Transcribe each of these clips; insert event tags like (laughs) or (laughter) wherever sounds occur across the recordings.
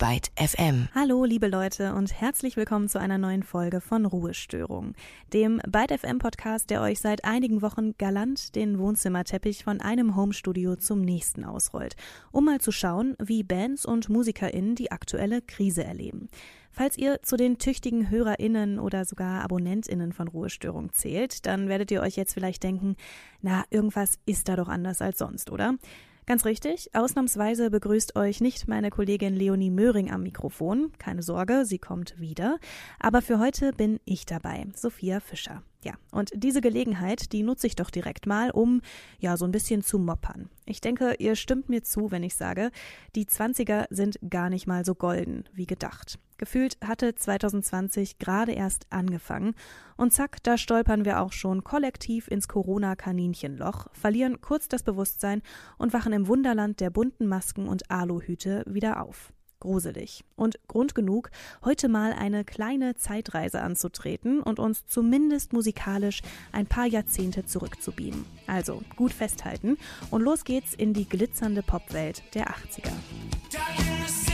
Byte FM. Hallo, liebe Leute und herzlich willkommen zu einer neuen Folge von Ruhestörung, dem Byte FM Podcast, der euch seit einigen Wochen galant den Wohnzimmerteppich von einem Homestudio zum nächsten ausrollt, um mal zu schauen, wie Bands und MusikerInnen die aktuelle Krise erleben. Falls ihr zu den tüchtigen HörerInnen oder sogar AbonnentInnen von Ruhestörung zählt, dann werdet ihr euch jetzt vielleicht denken, na, irgendwas ist da doch anders als sonst, oder? Ganz richtig, ausnahmsweise begrüßt euch nicht meine Kollegin Leonie Möhring am Mikrofon. Keine Sorge, sie kommt wieder. Aber für heute bin ich dabei, Sophia Fischer. Ja, und diese Gelegenheit, die nutze ich doch direkt mal, um ja so ein bisschen zu moppern. Ich denke, ihr stimmt mir zu, wenn ich sage, die 20er sind gar nicht mal so golden wie gedacht. Gefühlt hatte 2020 gerade erst angefangen und zack, da stolpern wir auch schon kollektiv ins Corona-Kaninchenloch, verlieren kurz das Bewusstsein und wachen im Wunderland der bunten Masken und Aluhüte wieder auf gruselig. Und Grund genug, heute mal eine kleine Zeitreise anzutreten und uns zumindest musikalisch ein paar Jahrzehnte zurückzubeamen. Also gut festhalten und los geht's in die glitzernde Popwelt der 80er.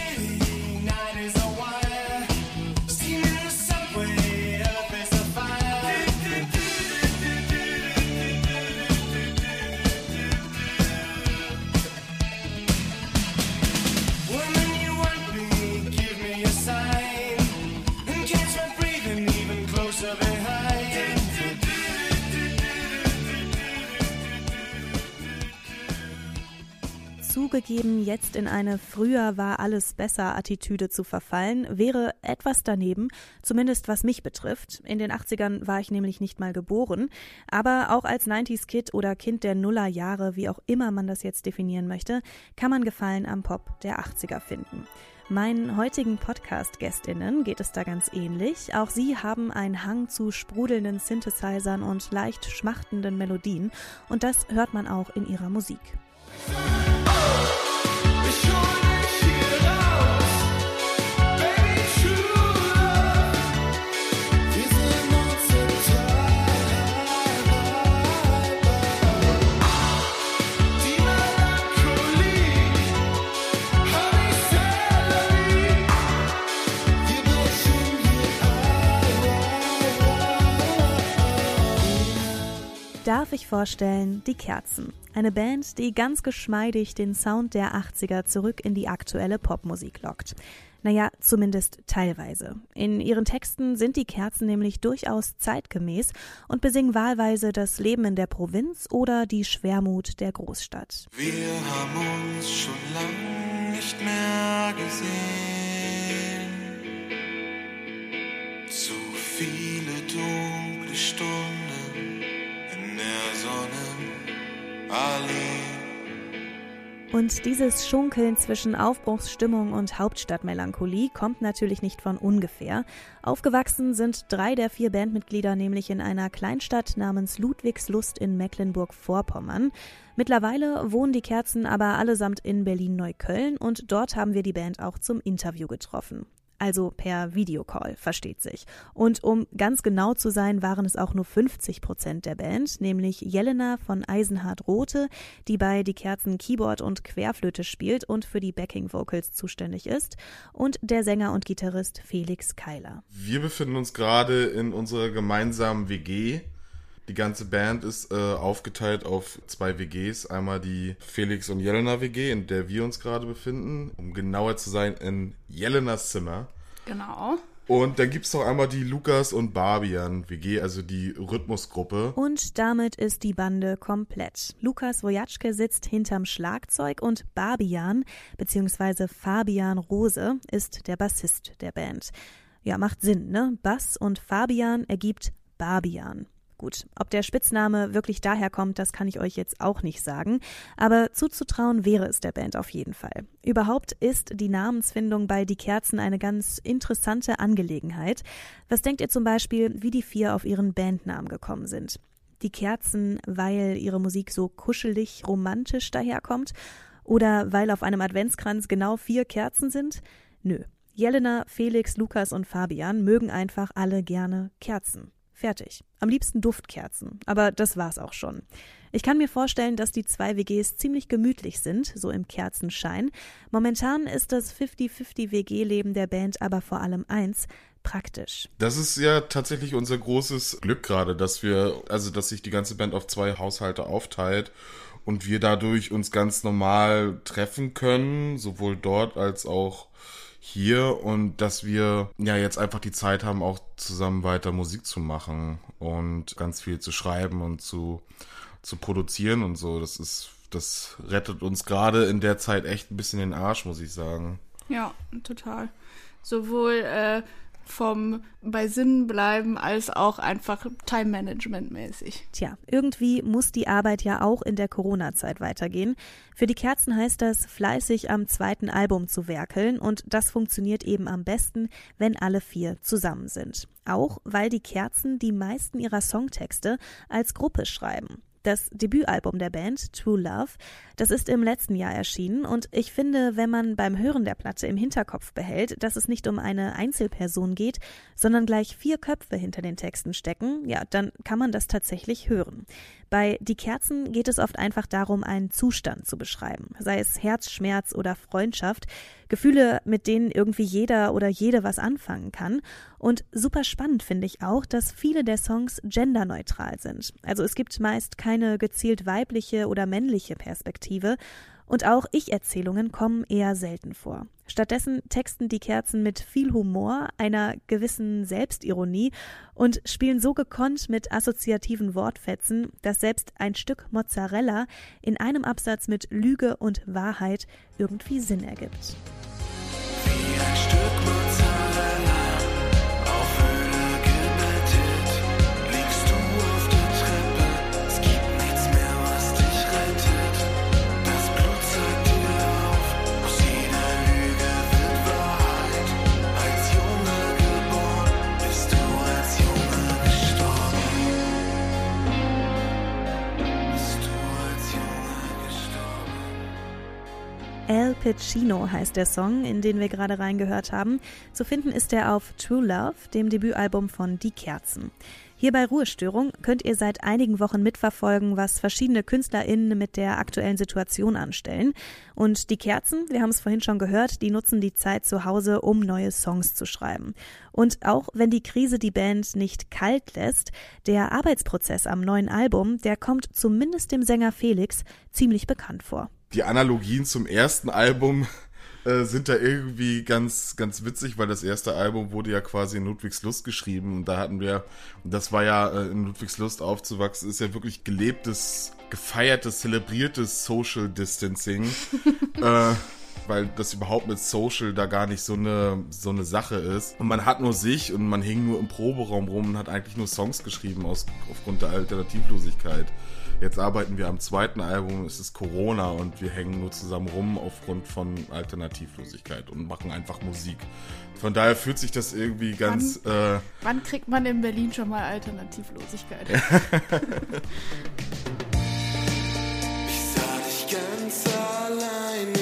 Zugegeben, jetzt in eine früher war alles besser Attitüde zu verfallen, wäre etwas daneben, zumindest was mich betrifft. In den 80ern war ich nämlich nicht mal geboren, aber auch als 90s Kid oder Kind der Nullerjahre, wie auch immer man das jetzt definieren möchte, kann man Gefallen am Pop der 80er finden. Meinen heutigen Podcast-GästInnen geht es da ganz ähnlich. Auch sie haben einen Hang zu sprudelnden Synthesizern und leicht schmachtenden Melodien und das hört man auch in ihrer Musik. sure. Darf ich vorstellen Die Kerzen. Eine Band, die ganz geschmeidig den Sound der 80er zurück in die aktuelle Popmusik lockt. Naja, zumindest teilweise. In ihren Texten sind die Kerzen nämlich durchaus zeitgemäß und besingen wahlweise das Leben in der Provinz oder die Schwermut der Großstadt. Wir haben uns schon lange nicht mehr gesehen. Zu viele dunkle Stunden und dieses Schunkeln zwischen Aufbruchsstimmung und Hauptstadtmelancholie kommt natürlich nicht von ungefähr. Aufgewachsen sind drei der vier Bandmitglieder nämlich in einer Kleinstadt namens Ludwigslust in Mecklenburg-Vorpommern. Mittlerweile wohnen die Kerzen aber allesamt in Berlin-Neukölln und dort haben wir die Band auch zum Interview getroffen also per Videocall, versteht sich. Und um ganz genau zu sein, waren es auch nur 50 Prozent der Band, nämlich Jelena von Eisenhart Rote, die bei Die Kerzen Keyboard und Querflöte spielt und für die Backing Vocals zuständig ist, und der Sänger und Gitarrist Felix Keiler. Wir befinden uns gerade in unserer gemeinsamen WG die ganze Band ist äh, aufgeteilt auf zwei WGs. Einmal die Felix und Jelena WG, in der wir uns gerade befinden. Um genauer zu sein, in Jelenas Zimmer. Genau. Und dann gibt es noch einmal die Lukas und Barbian WG, also die Rhythmusgruppe. Und damit ist die Bande komplett. Lukas Wojatschke sitzt hinterm Schlagzeug und Barbian bzw. Fabian Rose ist der Bassist der Band. Ja, macht Sinn, ne? Bass und Fabian ergibt Barbian. Gut, ob der Spitzname wirklich daher kommt, das kann ich euch jetzt auch nicht sagen, aber zuzutrauen wäre es der Band auf jeden Fall. Überhaupt ist die Namensfindung bei Die Kerzen eine ganz interessante Angelegenheit. Was denkt ihr zum Beispiel, wie die vier auf ihren Bandnamen gekommen sind? Die Kerzen, weil ihre Musik so kuschelig, romantisch daherkommt? Oder weil auf einem Adventskranz genau vier Kerzen sind? Nö. Jelena, Felix, Lukas und Fabian mögen einfach alle gerne Kerzen. Fertig. Am liebsten Duftkerzen, aber das war's auch schon. Ich kann mir vorstellen, dass die zwei WGs ziemlich gemütlich sind, so im Kerzenschein. Momentan ist das 50-50 WG-Leben der Band aber vor allem eins, praktisch. Das ist ja tatsächlich unser großes Glück gerade, dass wir, also dass sich die ganze Band auf zwei Haushalte aufteilt und wir dadurch uns ganz normal treffen können, sowohl dort als auch hier und dass wir ja jetzt einfach die Zeit haben, auch zusammen weiter Musik zu machen und ganz viel zu schreiben und zu, zu produzieren und so. Das ist, das rettet uns gerade in der Zeit echt ein bisschen den Arsch, muss ich sagen. Ja, total. Sowohl äh, vom bei Sinn bleiben als auch einfach Time Management mäßig. Tja, irgendwie muss die Arbeit ja auch in der Corona-Zeit weitergehen. Für die Kerzen heißt das, fleißig am zweiten Album zu werkeln und das funktioniert eben am besten, wenn alle vier zusammen sind. Auch weil die Kerzen die meisten ihrer Songtexte als Gruppe schreiben. Das Debütalbum der Band, True Love, das ist im letzten Jahr erschienen und ich finde, wenn man beim Hören der Platte im Hinterkopf behält, dass es nicht um eine Einzelperson geht, sondern gleich vier Köpfe hinter den Texten stecken, ja, dann kann man das tatsächlich hören. Bei Die Kerzen geht es oft einfach darum, einen Zustand zu beschreiben, sei es Herzschmerz oder Freundschaft, Gefühle, mit denen irgendwie jeder oder jede was anfangen kann. Und super spannend finde ich auch, dass viele der Songs genderneutral sind. Also es gibt meist keine gezielt weibliche oder männliche Perspektive, und auch Ich-Erzählungen kommen eher selten vor. Stattdessen texten die Kerzen mit viel Humor, einer gewissen Selbstironie und spielen so gekonnt mit assoziativen Wortfetzen, dass selbst ein Stück Mozzarella in einem Absatz mit Lüge und Wahrheit irgendwie Sinn ergibt. Wie ein Stück Mozzarella. El Pacino heißt der Song, in den wir gerade reingehört haben. Zu finden ist er auf True Love, dem Debütalbum von Die Kerzen. Hier bei Ruhestörung könnt ihr seit einigen Wochen mitverfolgen, was verschiedene KünstlerInnen mit der aktuellen Situation anstellen. Und die Kerzen, wir haben es vorhin schon gehört, die nutzen die Zeit zu Hause, um neue Songs zu schreiben. Und auch wenn die Krise die Band nicht kalt lässt, der Arbeitsprozess am neuen Album, der kommt zumindest dem Sänger Felix ziemlich bekannt vor. Die Analogien zum ersten Album äh, sind da irgendwie ganz, ganz witzig, weil das erste Album wurde ja quasi in Ludwigslust geschrieben und da hatten wir, und das war ja äh, in Ludwigslust aufzuwachsen, ist ja wirklich gelebtes, gefeiertes, zelebriertes Social Distancing. (laughs) äh, weil das überhaupt mit Social da gar nicht so eine, so eine Sache ist. Und man hat nur sich und man hing nur im Proberaum rum und hat eigentlich nur Songs geschrieben aus, aufgrund der Alternativlosigkeit. Jetzt arbeiten wir am zweiten Album, es ist Corona und wir hängen nur zusammen rum aufgrund von Alternativlosigkeit und machen einfach Musik. Von daher fühlt sich das irgendwie ganz. Äh, Wann kriegt man in Berlin schon mal Alternativlosigkeit? (laughs) Ich sah dich ganz allein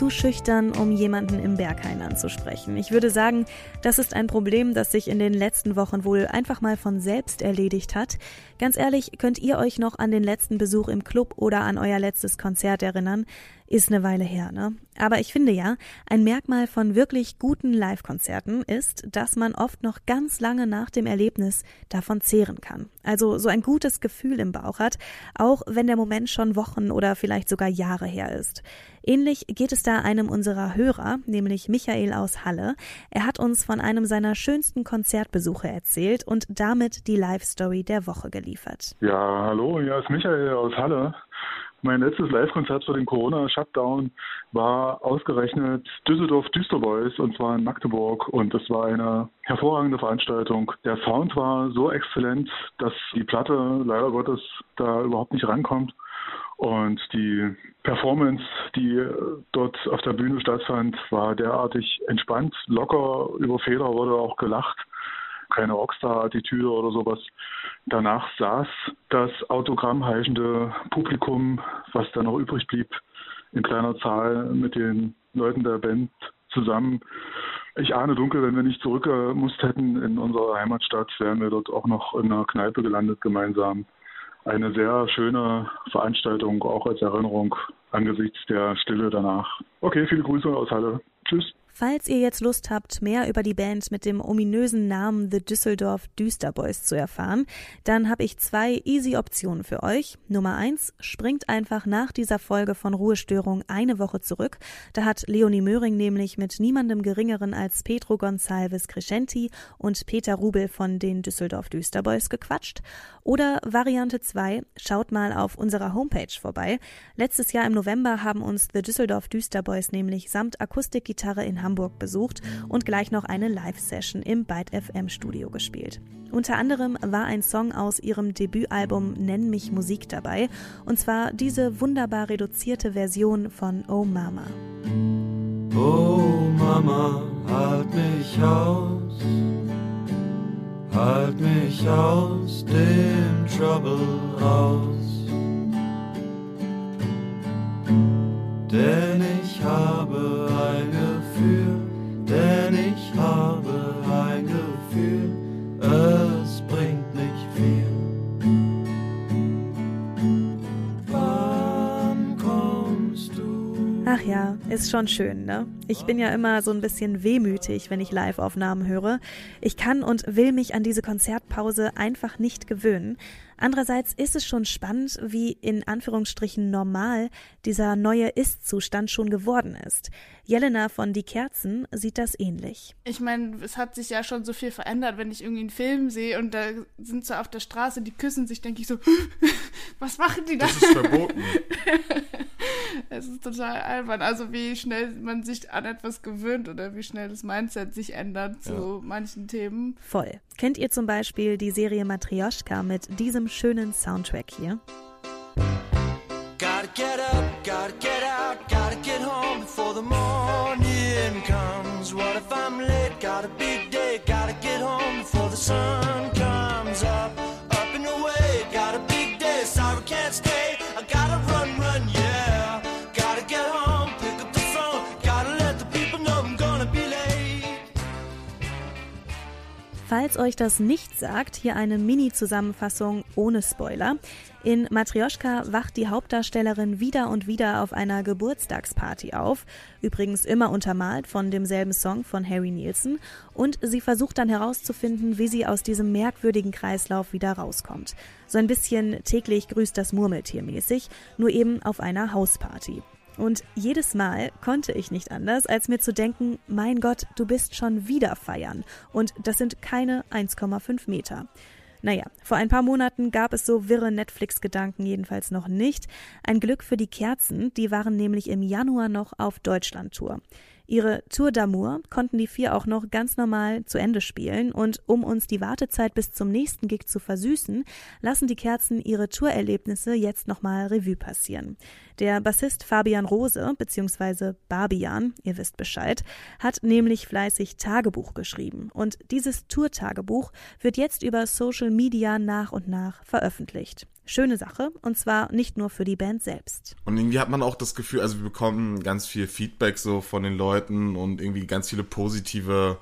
zu schüchtern, um jemanden im Berghain anzusprechen. Ich würde sagen, das ist ein Problem, das sich in den letzten Wochen wohl einfach mal von selbst erledigt hat. Ganz ehrlich, könnt ihr euch noch an den letzten Besuch im Club oder an euer letztes Konzert erinnern? Ist eine Weile her, ne? Aber ich finde ja, ein Merkmal von wirklich guten Live-Konzerten ist, dass man oft noch ganz lange nach dem Erlebnis davon zehren kann. Also so ein gutes Gefühl im Bauch hat, auch wenn der Moment schon Wochen oder vielleicht sogar Jahre her ist. Ähnlich geht es da einem unserer Hörer, nämlich Michael aus Halle. Er hat uns von einem seiner schönsten Konzertbesuche erzählt und damit die Live-Story der Woche geliefert. Ja, hallo, hier ist Michael aus Halle. Mein letztes Live-Konzert für den Corona-Shutdown war ausgerechnet Düsseldorf Düsterboys und zwar in Magdeburg und das war eine hervorragende Veranstaltung. Der Sound war so exzellent, dass die Platte leider Gottes da überhaupt nicht rankommt. Und die Performance, die dort auf der Bühne stattfand, war derartig entspannt, locker, über Fehler wurde auch gelacht. keine Rockstar-Attitüde oder sowas. Danach saß das autogrammheischende Publikum, was da noch übrig blieb, in kleiner Zahl mit den Leuten der Band zusammen. Ich ahne dunkel, wenn wir nicht zurückgemusst hätten in unsere Heimatstadt, wären wir dort auch noch in einer Kneipe gelandet gemeinsam. Eine sehr schöne Veranstaltung, auch als Erinnerung angesichts der Stille danach. Okay, viele Grüße aus Halle. Tschüss. Falls ihr jetzt Lust habt, mehr über die Band mit dem ominösen Namen The Düsseldorf Düsterboys zu erfahren, dann habe ich zwei easy Optionen für euch. Nummer eins, springt einfach nach dieser Folge von Ruhestörung eine Woche zurück. Da hat Leonie Möhring nämlich mit niemandem geringeren als Pedro Gonçalves Crescenti und Peter Rubel von den Düsseldorf Düsterboys gequatscht. Oder Variante zwei, schaut mal auf unserer Homepage vorbei. Letztes Jahr im November haben uns The Düsseldorf Düsterboys nämlich samt Akustikgitarre in Hamburg besucht und gleich noch eine Live-Session im Byte FM Studio gespielt. Unter anderem war ein Song aus ihrem Debütalbum Nenn mich Musik dabei, und zwar diese wunderbar reduzierte Version von Oh Mama. Oh Mama, halt mich aus, halt mich aus dem Trouble raus. Denn ich habe ein Gefühl, denn ich habe ein Gefühl, es bringt nicht viel. Wann kommst du? Ach ja, ist schon schön, ne? Ich bin ja immer so ein bisschen wehmütig, wenn ich Live-Aufnahmen höre. Ich kann und will mich an diese Konzertpause einfach nicht gewöhnen. Andererseits ist es schon spannend, wie in Anführungsstrichen normal dieser neue Ist-Zustand schon geworden ist. Jelena von Die Kerzen sieht das ähnlich. Ich meine, es hat sich ja schon so viel verändert, wenn ich irgendwie einen Film sehe und da sind so auf der Straße, die küssen sich, denke ich so, (laughs) was machen die da? Das ist verboten. (laughs) Es ist total albern. Also wie schnell man sich an etwas gewöhnt oder wie schnell das Mindset sich ändert zu manchen Themen. Voll. Kennt ihr zum Beispiel die Serie Matryoshka mit diesem schönen Soundtrack hier? Gotta get up, gotta get gotta get home before the morning comes. What if I'm late? Got a big day, gotta get home before the sun comes up. Up and away, got a big day, sorry can't stay. Falls euch das nicht sagt, hier eine Mini-Zusammenfassung ohne Spoiler. In Matryoshka wacht die Hauptdarstellerin wieder und wieder auf einer Geburtstagsparty auf, übrigens immer untermalt von demselben Song von Harry Nielsen, und sie versucht dann herauszufinden, wie sie aus diesem merkwürdigen Kreislauf wieder rauskommt. So ein bisschen täglich grüßt das Murmeltier mäßig, nur eben auf einer Hausparty. Und jedes Mal konnte ich nicht anders, als mir zu denken, mein Gott, du bist schon wieder feiern. Und das sind keine 1,5 Meter. Naja, vor ein paar Monaten gab es so wirre Netflix-Gedanken jedenfalls noch nicht. Ein Glück für die Kerzen, die waren nämlich im Januar noch auf Deutschland-Tour. Ihre Tour d'Amour konnten die vier auch noch ganz normal zu Ende spielen und um uns die Wartezeit bis zum nächsten Gig zu versüßen, lassen die Kerzen ihre Tourerlebnisse jetzt nochmal Revue passieren. Der Bassist Fabian Rose, beziehungsweise Barbian, ihr wisst Bescheid, hat nämlich fleißig Tagebuch geschrieben und dieses Tour-Tagebuch wird jetzt über Social Media nach und nach veröffentlicht. Schöne Sache und zwar nicht nur für die Band selbst. Und irgendwie hat man auch das Gefühl, also wir bekommen ganz viel Feedback so von den Leuten und irgendwie ganz viele positive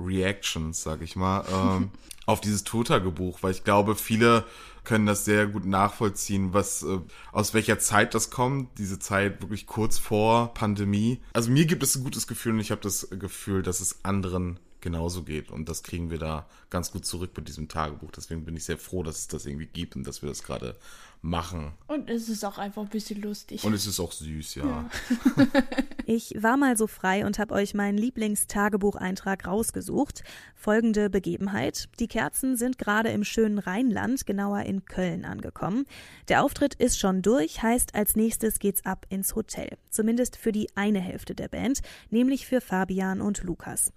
Reactions, sag ich mal, (laughs) ähm, auf dieses Tourtagebuch, weil ich glaube, viele können das sehr gut nachvollziehen, was äh, aus welcher Zeit das kommt, diese Zeit wirklich kurz vor Pandemie. Also mir gibt es ein gutes Gefühl und ich habe das Gefühl, dass es anderen genauso geht und das kriegen wir da ganz gut zurück mit diesem Tagebuch. Deswegen bin ich sehr froh, dass es das irgendwie gibt und dass wir das gerade machen. Und es ist auch einfach ein bisschen lustig. Und es ist auch süß, ja. (laughs) Ich war mal so frei und habe euch meinen Lieblingstagebucheintrag rausgesucht. Folgende Begebenheit. Die Kerzen sind gerade im schönen Rheinland, genauer in Köln, angekommen. Der Auftritt ist schon durch, heißt als nächstes geht's ab ins Hotel. Zumindest für die eine Hälfte der Band, nämlich für Fabian und Lukas.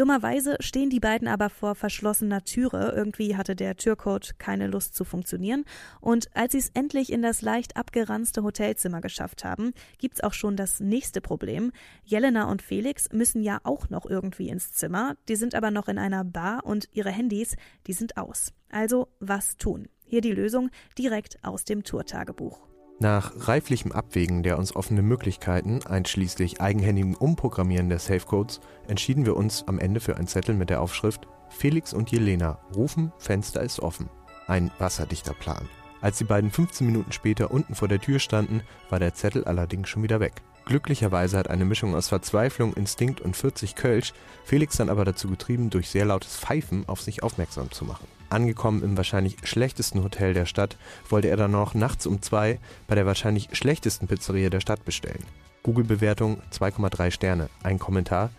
Dummerweise stehen die beiden aber vor verschlossener Türe. Irgendwie hatte der Türcode keine Lust zu funktionieren. Und als sie es endlich in das leicht abgeranzte Hotelzimmer geschafft haben, gibt's auch schon das nächste Problem. Jelena und Felix müssen ja auch noch irgendwie ins Zimmer. Die sind aber noch in einer Bar und ihre Handys, die sind aus. Also was tun? Hier die Lösung direkt aus dem Tourtagebuch. Nach reiflichem Abwägen der uns offenen Möglichkeiten, einschließlich eigenhändigem Umprogrammieren der Safecodes, entschieden wir uns am Ende für einen Zettel mit der Aufschrift Felix und Jelena rufen, Fenster ist offen. Ein wasserdichter Plan. Als die beiden 15 Minuten später unten vor der Tür standen, war der Zettel allerdings schon wieder weg. Glücklicherweise hat eine Mischung aus Verzweiflung, Instinkt und 40 Kölsch Felix dann aber dazu getrieben, durch sehr lautes Pfeifen auf sich aufmerksam zu machen. Angekommen im wahrscheinlich schlechtesten Hotel der Stadt, wollte er dann noch nachts um zwei bei der wahrscheinlich schlechtesten Pizzeria der Stadt bestellen. Google-Bewertung 2,3 Sterne. Ein Kommentar.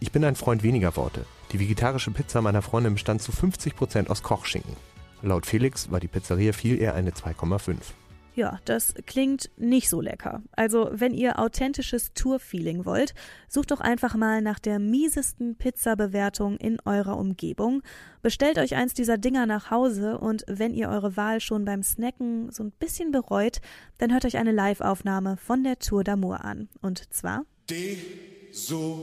Ich bin ein Freund weniger Worte. Die vegetarische Pizza meiner Freundin bestand zu 50% aus Kochschinken. Laut Felix war die Pizzeria viel eher eine 2,5. Ja, das klingt nicht so lecker. Also, wenn ihr authentisches Tour-Feeling wollt, sucht doch einfach mal nach der miesesten Pizza-Bewertung in eurer Umgebung. Bestellt euch eins dieser Dinger nach Hause und wenn ihr eure Wahl schon beim Snacken so ein bisschen bereut, dann hört euch eine Live-Aufnahme von der Tour d'Amour an. Und zwar Désolé.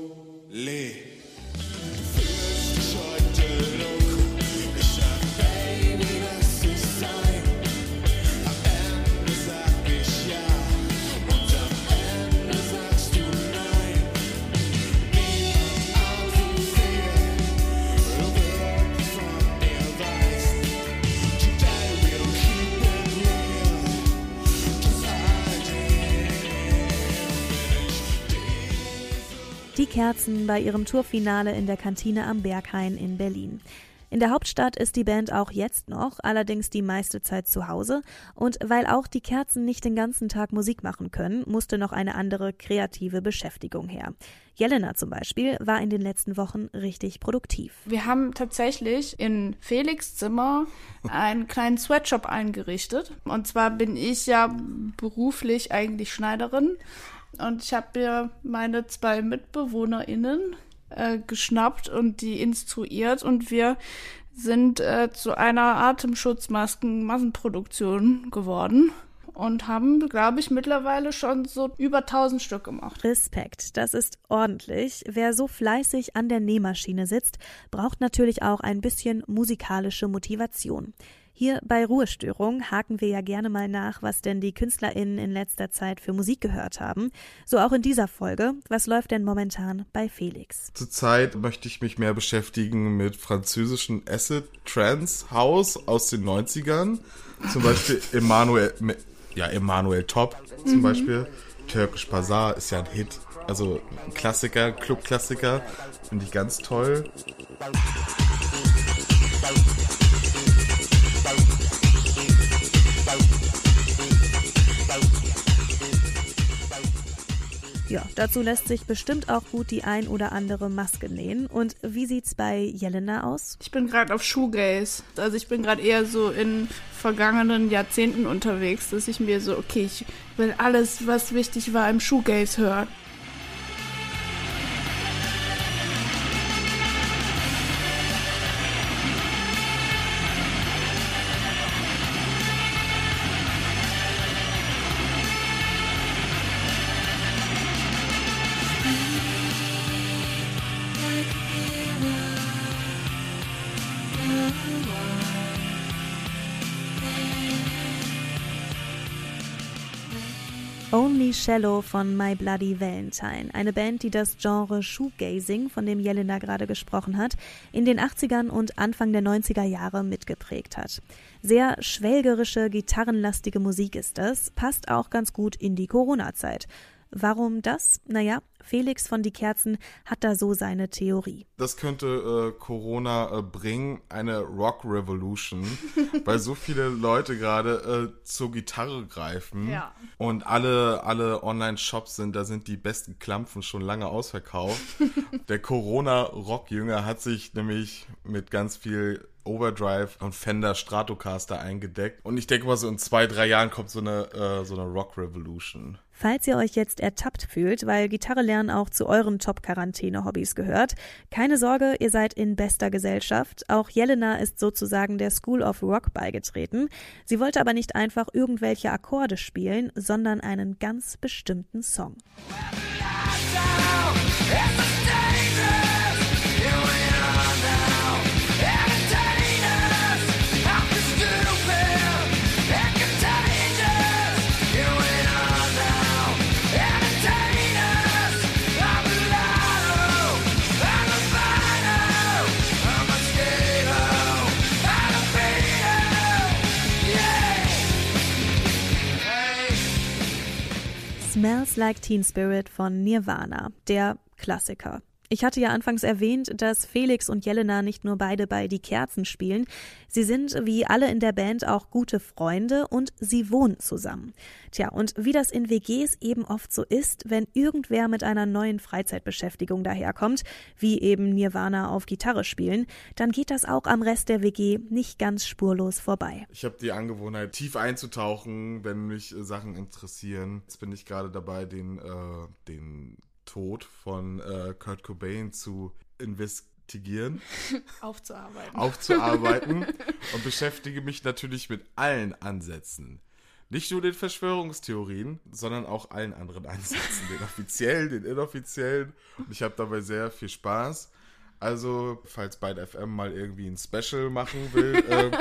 Die Kerzen bei ihrem Tourfinale in der Kantine am Berghain in Berlin. In der Hauptstadt ist die Band auch jetzt noch, allerdings die meiste Zeit zu Hause. Und weil auch die Kerzen nicht den ganzen Tag Musik machen können, musste noch eine andere kreative Beschäftigung her. Jelena zum Beispiel war in den letzten Wochen richtig produktiv. Wir haben tatsächlich in Felix Zimmer einen kleinen Sweatshop eingerichtet. Und zwar bin ich ja beruflich eigentlich Schneiderin. Und ich habe mir meine zwei MitbewohnerInnen äh, geschnappt und die instruiert und wir sind äh, zu einer Atemschutzmasken-Massenproduktion geworden und haben, glaube ich, mittlerweile schon so über 1000 Stück gemacht. Respekt, das ist ordentlich. Wer so fleißig an der Nähmaschine sitzt, braucht natürlich auch ein bisschen musikalische Motivation. Hier bei Ruhestörung haken wir ja gerne mal nach, was denn die KünstlerInnen in letzter Zeit für Musik gehört haben. So auch in dieser Folge. Was läuft denn momentan bei Felix? Zurzeit möchte ich mich mehr beschäftigen mit französischen Acid Trance House aus den 90ern. Zum Beispiel (laughs) Emanuel, ja, Emanuel Top zum Beispiel. Türkisch Bazaar ist ja ein Hit. Also ein Klassiker, Clubklassiker. Finde ich ganz toll. Ja, dazu lässt sich bestimmt auch gut die ein oder andere Maske nähen. Und wie sieht's bei Jelena aus? Ich bin gerade auf Shoegaze. Also ich bin gerade eher so in vergangenen Jahrzehnten unterwegs, dass ich mir so, okay, ich will alles, was wichtig war, im Shoegaze hören. Shallow von My Bloody Valentine, eine Band, die das Genre Shoegazing, von dem Jelena gerade gesprochen hat, in den 80ern und Anfang der 90er Jahre mitgeprägt hat. Sehr schwelgerische, gitarrenlastige Musik ist das, passt auch ganz gut in die Corona-Zeit. Warum das? Naja, Felix von Die Kerzen hat da so seine Theorie. Das könnte äh, Corona äh, bringen, eine Rock Revolution, (laughs) weil so viele Leute gerade äh, zur Gitarre greifen Ja. und alle, alle Online-Shops sind, da sind die besten Klampfen schon lange ausverkauft. (laughs) Der Corona-Rock-Jünger hat sich nämlich mit ganz viel Overdrive und Fender Stratocaster eingedeckt. Und ich denke mal, so in zwei, drei Jahren kommt so eine, äh, so eine Rock Revolution. Falls ihr euch jetzt ertappt fühlt, weil Gitarre lernen auch zu euren Top-Quarantäne-Hobbys gehört, keine Sorge, ihr seid in bester Gesellschaft. Auch Jelena ist sozusagen der School of Rock beigetreten. Sie wollte aber nicht einfach irgendwelche Akkorde spielen, sondern einen ganz bestimmten Song. Smells Like Teen Spirit von Nirvana, der Klassiker. Ich hatte ja anfangs erwähnt, dass Felix und Jelena nicht nur beide bei Die Kerzen spielen, sie sind wie alle in der Band auch gute Freunde und sie wohnen zusammen. Tja, und wie das in WGs eben oft so ist, wenn irgendwer mit einer neuen Freizeitbeschäftigung daherkommt, wie eben Nirvana auf Gitarre spielen, dann geht das auch am Rest der WG nicht ganz spurlos vorbei. Ich habe die Angewohnheit, tief einzutauchen, wenn mich äh, Sachen interessieren. Jetzt bin ich gerade dabei, den, äh, den Tod von äh, Kurt Cobain zu investigieren, (laughs) Aufzuarbeiten. aufzuarbeiten (laughs) und beschäftige mich natürlich mit allen Ansätzen. Nicht nur den Verschwörungstheorien, sondern auch allen anderen Ansätzen, den offiziellen, den inoffiziellen. Und ich habe dabei sehr viel Spaß. Also, falls Byte FM mal irgendwie ein Special machen will, (laughs) äh,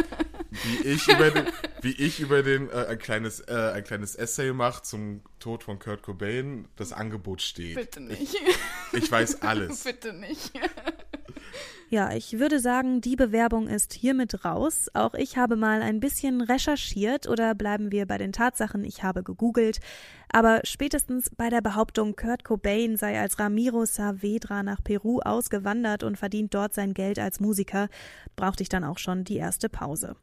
wie ich über den, wie ich über den äh, ein kleines äh, ein kleines Essay mache zum Tod von Kurt Cobain, das Angebot steht. Bitte nicht. Ich weiß alles. (laughs) Bitte nicht. Ja, ich würde sagen, die Bewerbung ist hiermit raus. Auch ich habe mal ein bisschen recherchiert oder bleiben wir bei den Tatsachen, ich habe gegoogelt. Aber spätestens bei der Behauptung, Kurt Cobain sei als Ramiro Saavedra nach Peru ausgewandert und verdient dort sein Geld als Musiker, brauchte ich dann auch schon die erste Pause.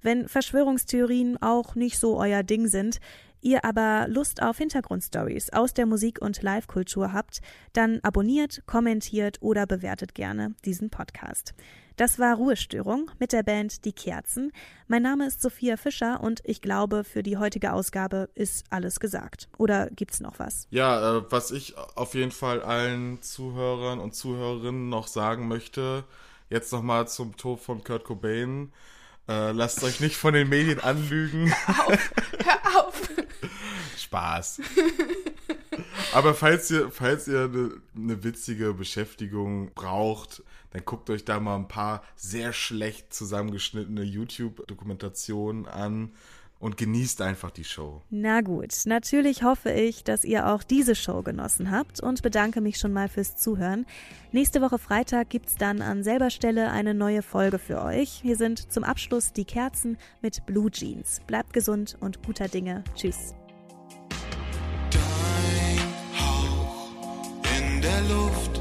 Wenn Verschwörungstheorien auch nicht so euer Ding sind, ihr aber Lust auf Hintergrundstories aus der Musik- und Live-Kultur habt, dann abonniert, kommentiert oder bewertet gerne diesen Podcast. Das war Ruhestörung mit der Band Die Kerzen. Mein Name ist Sophia Fischer und ich glaube, für die heutige Ausgabe ist alles gesagt. Oder gibt's noch was? Ja, äh, was ich auf jeden Fall allen Zuhörern und Zuhörerinnen noch sagen möchte, jetzt nochmal zum Tod von Kurt Cobain. Äh, lasst euch nicht von den Medien anlügen. (laughs) Hör auf. Spaß. Aber falls ihr, falls ihr eine ne witzige Beschäftigung braucht, dann guckt euch da mal ein paar sehr schlecht zusammengeschnittene YouTube-Dokumentationen an und genießt einfach die Show. Na gut, natürlich hoffe ich, dass ihr auch diese Show genossen habt und bedanke mich schon mal fürs Zuhören. Nächste Woche Freitag gibt's dann an selber Stelle eine neue Folge für euch. Hier sind zum Abschluss die Kerzen mit Blue Jeans. Bleibt gesund und guter Dinge. Tschüss. Dein Hauch in der Luft